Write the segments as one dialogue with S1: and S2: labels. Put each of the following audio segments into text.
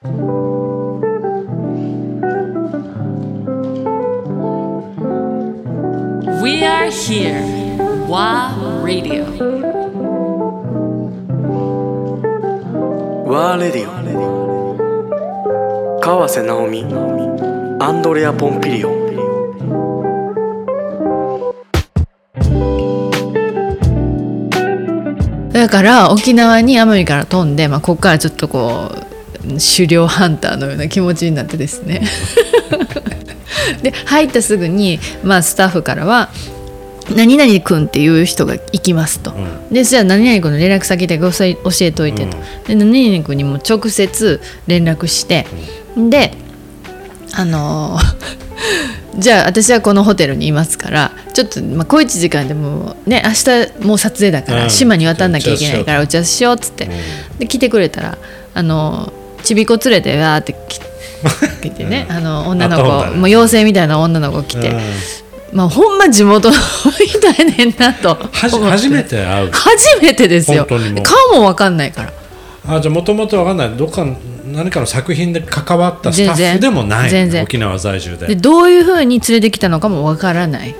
S1: We are here. WA Radio.
S2: ワーレディオ川瀬直美アンドレア・ポンピリオン
S3: だから沖縄に奄美から飛んで、まあ、ここからちょっとこう狩猟ハンターのような気持ちになってですね。で入ったすぐに、まあ、スタッフからは「何々君っていう人が行きますと」でじゃあ何々君の連絡先だけ教え教えといてと、で何々君にも直接連絡して、であのー じゃあ私はこのホテルにいますからちょっと、まあ、小一時間でもね明日もう撮影だから、
S4: うん。
S3: 島に渡んなきゃいけないから打ち合わせしようっつって、で来てくれたらあのちびこ連れてわーってき 来てね、あの女の子
S4: も
S3: う妖精みたいな女の子来て、
S4: うん。
S3: まあほんま地元のみたいねんなと。
S4: 初めて会う。
S3: 初めてですよ。顔もわかんないから。
S4: あじゃあもともとわかんない。どっかの何かの作品で関わったスタッフでもない
S3: 全然。
S4: 沖縄在住で。
S3: でどういうふうに連れてきたのかもわからない、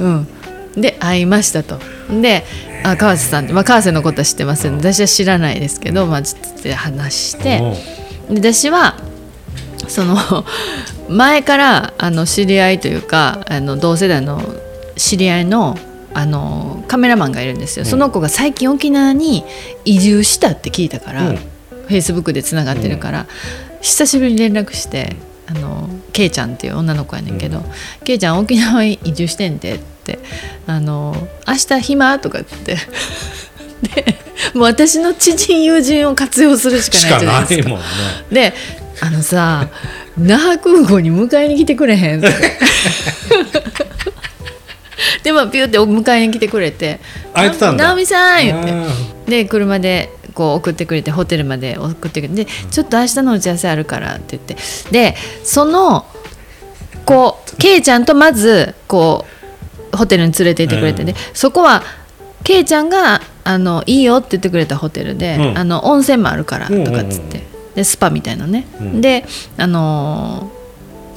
S3: うん、で会いましたと。であ川瀬さんまあ、川瀬のことは知ってます私は知らないですけど、まあ、ちょっと話してで私はその 前からあの知り合いというかあの同世代の知り合いのあのカメラマンがいるんですよ、その子が最近沖縄に移住したって聞いたから、
S4: うん。
S3: フェイスブックでつながってるから、久しぶりに連絡してあのケイちゃんっていう女の子やねんけど「ケイちゃん沖縄に移住してんで」って「あの明日暇?」とかって。でもう私の知人友人を活用するしかないじゃないですか。
S4: ないもんね
S3: であのさ那覇空港に迎えに来てくれへん。っ てでまあピューって迎えに来てくれて「
S4: 空いてたんだ。
S3: 直美さん」言って。
S4: あ
S3: で車でこう送ってくれてホテルまで送ってくれて。でちょっと明日の打ち合わせあるからって言って。でそのこうケイちゃんとまずこうホテルに連れて行ってくれて、
S4: うん。
S3: でそこはケイちゃんがあのいいよって言ってくれたホテルで、
S4: うん。
S3: あの温泉もあるからとかっつって、でスパみたいなね、
S4: うん。
S3: であのー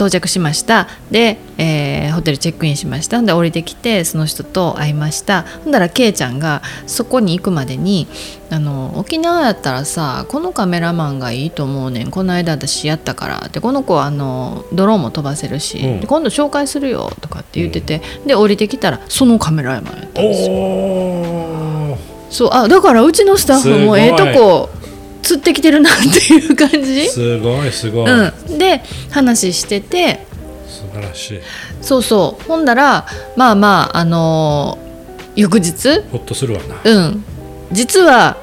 S3: 到着しました。で、えーホテルチェックインしました。で降りてきてその人と会いました。ほんだらケイちゃんがそこに行くまでにあの沖縄やったらさこのカメラマンがいいと思うねん。この間私やったから。ってこの子はあのドローンも飛ばせるし、
S4: うん。
S3: で今度紹介するよとかって言ってて、で降りてきたらそのカメラマンやったんですよ。そう。あだからうちのスタッフもええとこ釣ってきてるなっていう感じ？
S4: すごいすごい、
S3: うん、で話してて。
S4: 素晴らしい。
S3: そうそう。ほんだらまあまああのー翌日？
S4: ほっとするわな。
S3: うん。実は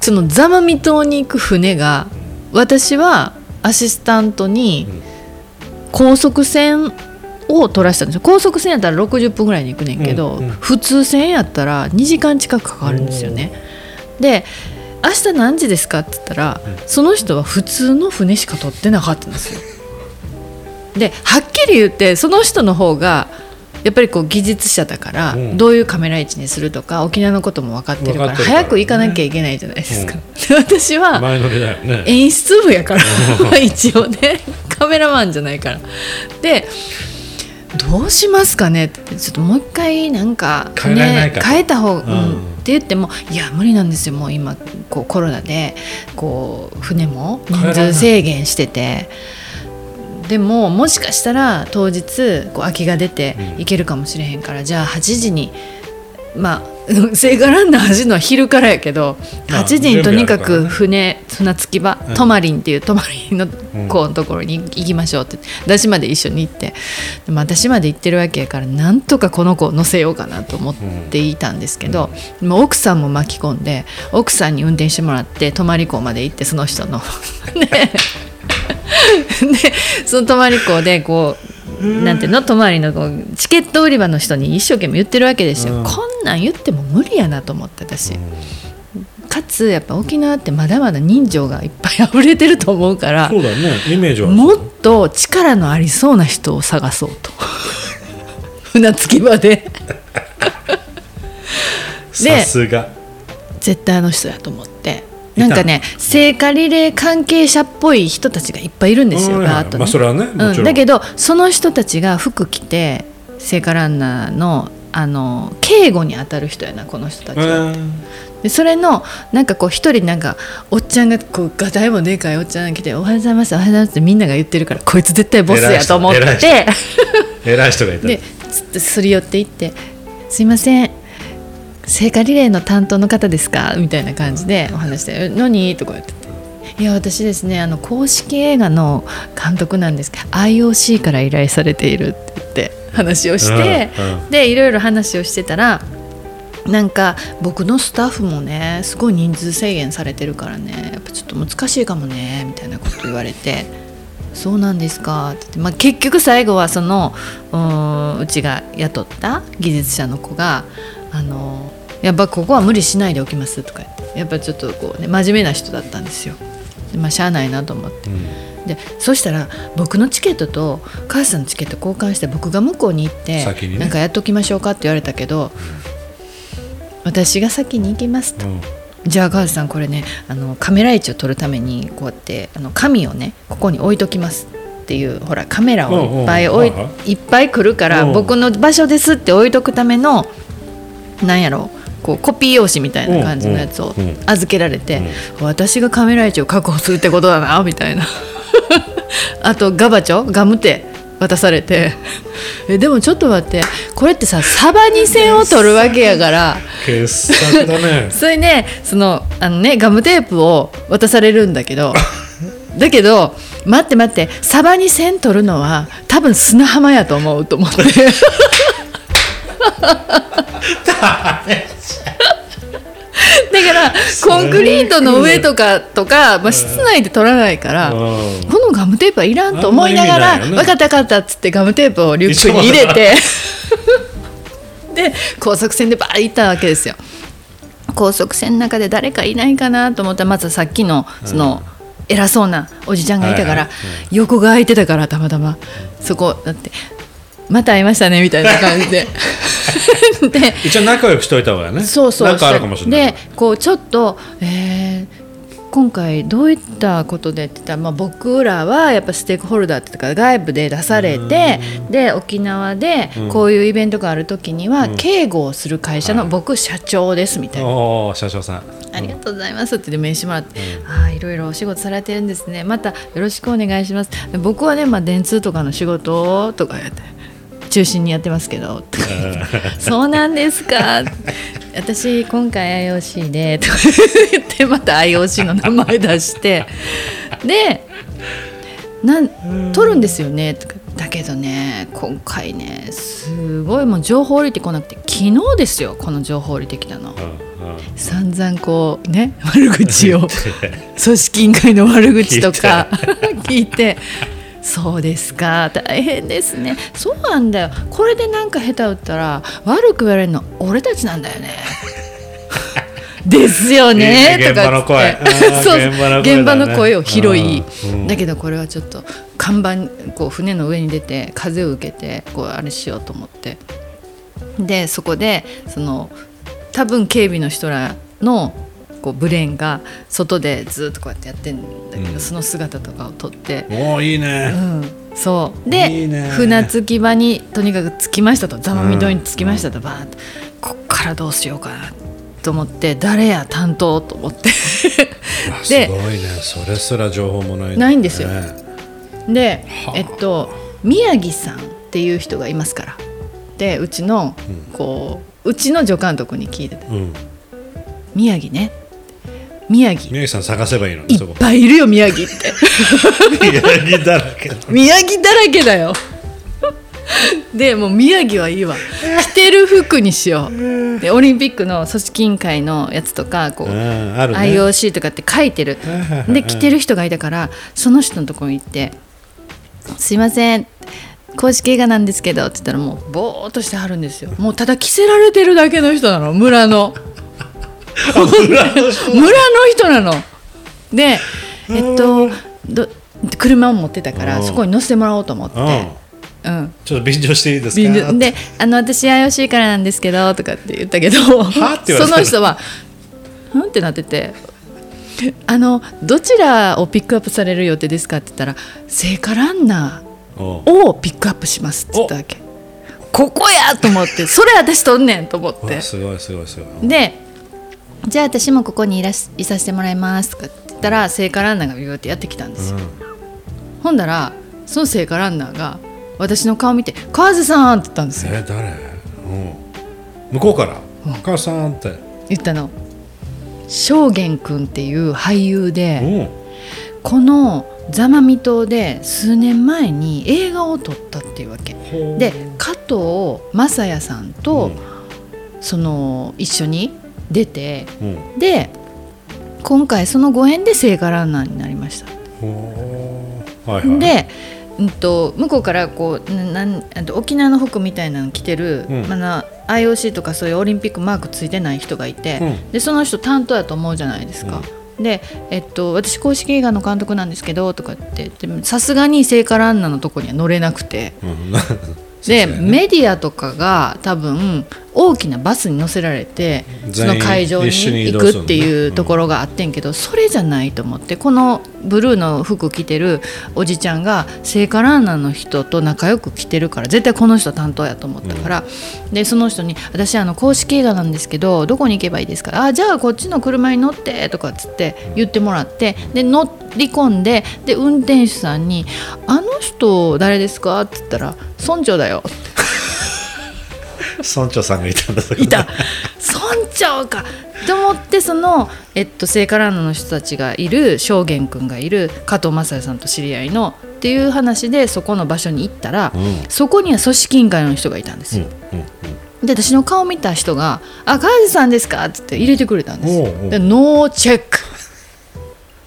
S3: その座間味島に行く船が私はアシスタントに高速船を取らせたんですよ。高速船やったら60分ぐらいに行くねんけど、
S4: うんうん。
S3: 普通船やったら2時間近くかかるんですよね。で明日何時ですか？って言ったら、その人は普通の船しか取ってなかったんですよ。ではっきり言ってその人の方がやっぱりこう技術者だから、
S4: うん。
S3: どういうカメラ位置にするとか沖縄のことも分かってるから早く行かなきゃいけないじゃないですか。で私は演出部やからまあ 一応ねカメラマンじゃないから。でどうしますかねってちょっともう一回なんか
S4: 変えられないかと
S3: 変えた方が、うん。
S4: うん
S3: って言ってもいや無理なんですよ。もう今こうコロナでこう船も人数制限してて。でももしかしたら当日こう空きが出て
S4: うん。
S3: 行けるかもしれへんから、じゃあ8時にまあ 聖火ランナー走るのは昼からやけど
S4: まあ
S3: 8時にとにかく船船着き場
S4: うん。
S3: 泊まりんっていう泊まりの
S4: うん
S3: 子のところに行きましょうって私まで一緒に行って。でも私まで行ってるわけやからなんとかこの子を乗せようかなと思っていたんですけど、もう奥さんも巻き込んで奥さんに運転してもらって泊まり港まで行ってその人の。ででその泊まり港でこうなんていうの？泊まりのチケット売り場の人に一生懸命言ってるわけですよ、
S4: うん。
S3: こんなん言っても無理やなと思って私、かつやっぱ沖縄ってまだまだ人情がいっぱい溢れてると思うから
S4: そうだよね。イメージは
S3: もっと力のありそうな人を探そうと。船着き場で。
S4: さすが。
S3: 絶対あの人やと思ってなんかね聖火リレー関係者っぽい人たちがいっぱいいるんですよ、
S4: うん。
S3: バーッとね、
S4: まあそれはね
S3: うん、だけどその人たちが服着て聖火ランナーのあの警護に当たる人やなこの人たちは。
S4: うん。
S3: でそれのなんかこう一人なんかおっちゃんがこうガタイもでかいおっちゃんが来て「おはようございますおはようございます」ってみんなが言ってるからこいつ絶対ボスやと思って。
S4: 偉い人。がいた。
S3: ですり寄っていって「すいません聖火リレーの担当の方ですか?」みたいな感じでお話して「え何?」とか言ってて。いや私ですねあの公式映画の監督なんですけど IOC から依頼されているって言って話をして、
S4: うんうん
S3: でいろいろ話をしてたらなんか僕のスタッフもねすごい人数制限されてるからねやっぱちょっと難しいかもねみたいなこと言われて「そうなんですか」って言って、まあ、結局最後はそのううちが雇った技術者の子が「あのやっぱここは無理しないでおきます」とか。やっぱちょっとこうね真面目な人だったんですよ。でまあしゃあないなと思って。でそしたら僕のチケットと母さんのチケット交換して僕が向こうに行って、
S4: ね。
S3: なんかやっときましょうかって言われたけど、私が先に行きますと、
S4: うん。
S3: じゃあ母さんこれねあのカメラ位置を撮るためにこうやってあの紙をねここに置いときますっていうほらカメラをいっぱい置い
S4: いはい。
S3: っぱい来るから
S4: うん。
S3: 僕の場所ですって置いとくためのなんやろこうコピー用紙みたいな感じのやつを預けられて、私がカメラ位置を確保するってことだなみたいな。あとガバチョガムテ渡されて。えでもちょっと待って。これってさサバに線を取るわけやから。
S4: 傑作だね。
S3: それねそのあのねガムテープを渡されるんだけど。だけど待って待ってサバに線取るのは多分砂浜やと思うと思ってンクリートの上とかとか、まあ、室内で取らないから、
S4: うん。
S3: このガムテープはいらんと思いながら「
S4: あん。ま意味ないよね
S3: 分かった分かった」っつってガムテープをリュックに入れて で高速船でバーッ行ったわけですよ。高速船の中で誰かいないかなと思ったらまずさっきのその、偉そうなおじちゃんがいたから、横が空いてたからたまたま。そこだって「また会いましたね」みたいな感じで。で
S4: 一応仲良くしといた方がね。
S3: そうそう
S4: なんかあるかもしれない。
S3: でこうちょっと、えー今回どういったことでって言ったら、まあ、僕らはやっぱステークホルダーっていうか外部で出されてで沖縄でこういうイベントがある時には警護をする会社の僕社長ですみたいな。
S4: おお社長さん。
S3: ありがとうございますって名刺もらって、ああいろいろお仕事されてるんですね。またよろしくお願いします。で僕はね、まあ、電通とかの仕事とかやって中心にやってますけど。そうなんですか。私今回 IOC でとか言ってまた IOC の名前出して。でなん取るんですよね。とかだけどね今回ねすごいもう情報降りてこなくて昨日ですよこの情報降りてきたの。散々こうね悪口を。組織委員会の悪口とか聞いて そうですか。大変ですね。そうなんだよ。これでなんか下手打ったら悪く言われるの俺たちなんだよね。ですよね。とかっつ
S4: 現場の声
S3: を拾い。
S4: うん。
S3: だけどこれはちょっと看板こう船の上に出て風を受けてこうあれしようと思って。でそこでその多分警備の人らのこうブレーンが外でずっとこうやってやってんだけど、
S4: うん。
S3: その姿とかを撮って、
S4: おおいいね。
S3: うん、そう。で船着き場にとにかく着きましたと。座間味島に着きましたと、バーッと。こっからどうしようかなと思って誰や担当と思って。で
S4: ごいね。それすら情報もない
S3: ないんですよ。
S4: ね
S3: でえっと宮城さんっていう人がいますから。でうちのこううちの助監督に聞いてて
S4: うん「
S3: 宮城ね宮城。
S4: 宮城さん探せばいいの
S3: いっぱいいるよ宮城って。
S4: 宮城だらけだ
S3: 宮城だらけだよ。でもう宮城はいいわ。着てる服にしよう。でオリンピックの組織委員会のやつとかこう、
S4: ね。
S3: IOC とかって書いてる。で着てる人がいたからその人のところに行って「すいません。公式映画なんですけど」って言ったらもうぼーっとしてはるんですよ。もうただ着せられてるだけの人なの村の村の人なの。でえっとど車を持ってたから
S4: うん。
S3: そこに乗せてもらおうと思って。
S4: うん。
S3: うん。
S4: ちょっと便乗していいです
S3: 便
S4: か
S3: 乗。で「あの私 IOC からなんですけど」とかって言ったけどその人は「うん?」ってなっててあのどちらをピックアップされる予定ですかって言ったら聖火ランナーをピックアップしますって言ったわけ。ここやと思ってそれ私とんねんと思って。
S4: わすごいすごいすごい。
S3: でじゃあ私もここにいらしいさせてもらいますとかって言ったら聖火ランナーがビューってやってきたんですよ、ほんだらその聖火ランナーが私の顔見て「川瀬さん!」って言ったんですよ。
S4: え誰？うん。向こうから「お母さん」って。
S3: 言ったの。正玄君っていう俳優で
S4: うん。
S3: この座間味島で数年前に映画を撮ったっていうわけ。で加藤雅也さんと、
S4: うん。
S3: その一緒に出て
S4: うん。
S3: で今回そのご縁で聖火ランナーになりました。
S4: はいはい。
S3: で、うん、と向こうからこうななん沖縄の服みたいなの着てる、
S4: うん。
S3: まあな IOC とかそういうオリンピックマークついてない人がいて、
S4: うん。
S3: でその人担当やと思うじゃないですか。で、えっと、私公式映画の監督なんですけどとかってさすがに聖火ランナーのとこには乗れなくて。
S4: うん。
S3: で、
S4: ね。
S3: メディアとかが多分大きなバスに乗せられてその会場に行くっていうところがあってんけど、それじゃないと思ってこのブルーの服着てるおじちゃんが聖火ランナーの人と仲良く来てるから絶対この人担当やと思ったから、でその人に「私あの公式映画なんですけどどこに行けばいいですか?」あ「じゃあこっちの車に乗って」とかっつって言ってもらってで乗り込んでで運転手さんに「あの人誰ですか?」って言ったら「村長だよ」
S4: 村長さんがいたんだ
S3: いた。村長か。と思ってその、えっと、聖火ランナーの人たちがいる正玄君がいる加藤雅也さんと知り合いのっていう話でそこの場所に行ったら、
S4: うん。
S3: そこには組織委員会の人がいたんです
S4: うん
S3: よ。
S4: うん。
S3: で私の顔見た人が「あ川地さんですか?」っつって入れてくれたんですよ。
S4: おうおう。
S3: でノーチェック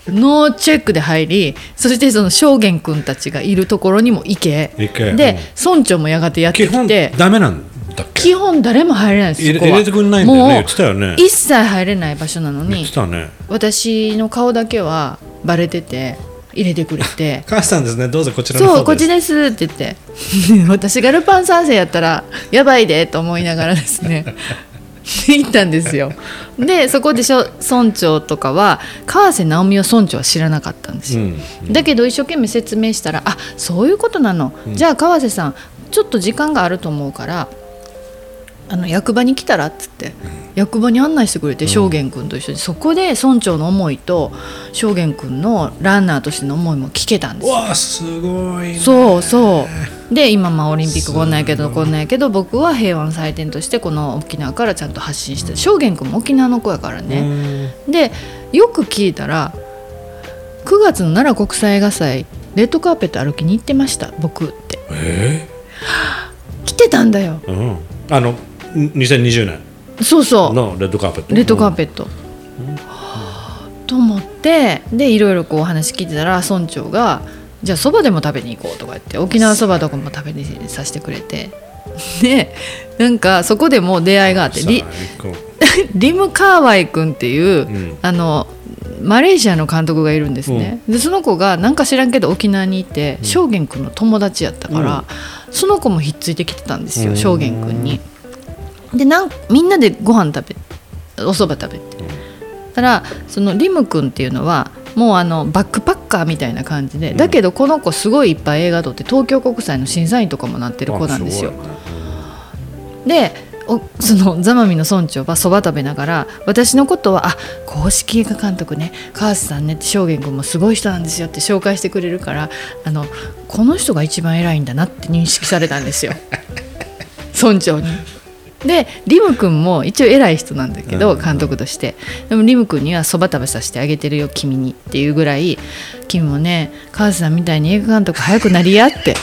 S3: ノーチェックで入りそしてその正玄君たちがいるところにも行け。
S4: 行け。
S3: で村長もやがてやってきて。
S4: ダメなんだっけ？
S3: 基本誰も入れないです
S4: 入れ入れてくんないんだよね言ってたよね。
S3: 一切入れない場所なのに。
S4: ね。
S3: 私の顔だけはバレてて入れてくれて。
S4: 母さんですね。どうぞこちら
S3: そうこっちですって言って。私がルパン三世やったらやばいでと思いながらですね。行ったんですよ。でそこでしょ村長とかは川瀬直美を村長は知らなかったんですよ、
S4: うん
S3: だけど一生懸命説明したらあそういうことなの、じゃあ川瀬さんちょっと時間があると思うからあの役場に来たらっつって、役場に案内してくれて正玄君と一緒に、そこで村長の思いと正玄君のランナーとしての思いも聞けたんですよ。
S4: わあすごいね。
S3: そうそう。で今まあオリンピックこんなんやけどこんなんやけど僕は平和の祭典としてこの沖縄からちゃんと発信して正玄君も沖縄の子やから
S4: う
S3: ね、
S4: ん。
S3: でよく聞いたら9月の奈良国際映画祭レッドカーペット歩きに行ってました僕って。
S4: え
S3: 来てたんだよ。
S4: ーうん。あのん2020年
S3: そうそう。
S4: のレッドカーペット。
S3: レッドカーペット、と思ってでいろいろこうお話聞いてたら村長が「じゃあそばでも食べに行こう」とか言って沖縄そばとかも食べにさせてくれて。でなんかそこでもう出会いがあってリ リム・カーワイ君っていう、
S4: ん。
S3: あのマレーシアの監督がいるんですね、でその子がなんか知らんけど沖縄にいて正玄君の友達やったから、その子もひっついてきてたんですよ
S4: うん。
S3: 正玄君に。でなんみんなでご飯食べお蕎麦食べて、たらそのリム君っていうのはもうあのバックパッカーみたいな感じで、だけどこの子すごいいっぱい映画撮って東京国際の審査員とかもなってる子なんですよ。でおそのザマミの村長はそば食べながら私のことは「あ公式映画監督ね川瀬さんね」って正玄君もすごい人なんですよって紹介してくれるからあのこの人が一番偉いんだなって認識されたんですよ。村長に。でリム君も一応偉い人なんだけど
S4: うん。
S3: 監督として。でもリム君にはそば食べさせてあげてるよ君に。っていうぐらい君もね川瀬さんみたいに映画監督早くなりやって。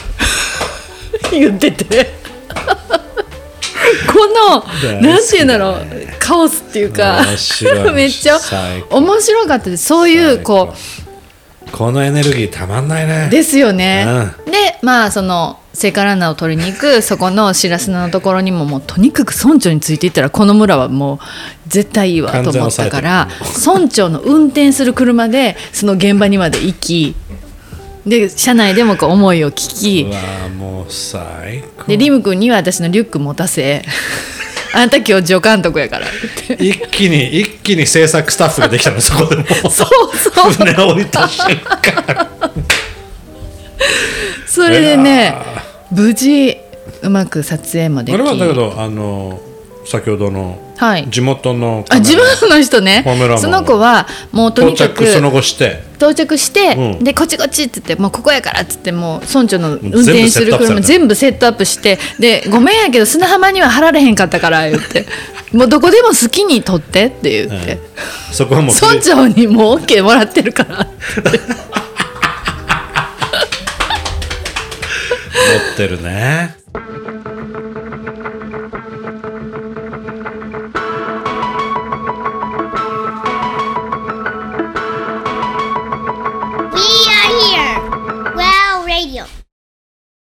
S3: 言ってて。この
S4: 大好きだね。
S3: なんていうんだろうカオスっていうか めっちゃ面白かったです。そういうこ
S4: このエネルギーたまんないね。
S3: うですよね。でまあその聖火ランナーを取りに行く。そこの白砂のところにももうとにかく村長についていったらこの村はもう絶対いいわと思ったから村長の運転する車でその現場にまで行きで車内でもこう思いを聞きでリム君には私のリュック持たせあんた今日助監督やから。って
S4: 一気に一気に制作スタッフができたのそこでもう
S3: そうそう。
S4: 船を降りた瞬間。
S3: それでね無事うまく撮影もでき。
S4: あれはだけどあの先ほどの
S3: はい。
S4: 地元の
S3: あ自分の人ね。その子はもうと
S4: 到
S3: にかく
S4: 着その後して。
S3: 到着して、
S4: うん。
S3: でこっちこっちって言ってもうここやからっつってもう村長の運転する車全部セットアップしてでごめんやけど砂浜には貼られへんかったから言って もうどこでも好きに撮ってって言って、
S4: そこはもう
S3: 村長にもう OK もらってるから
S4: 持ってるね。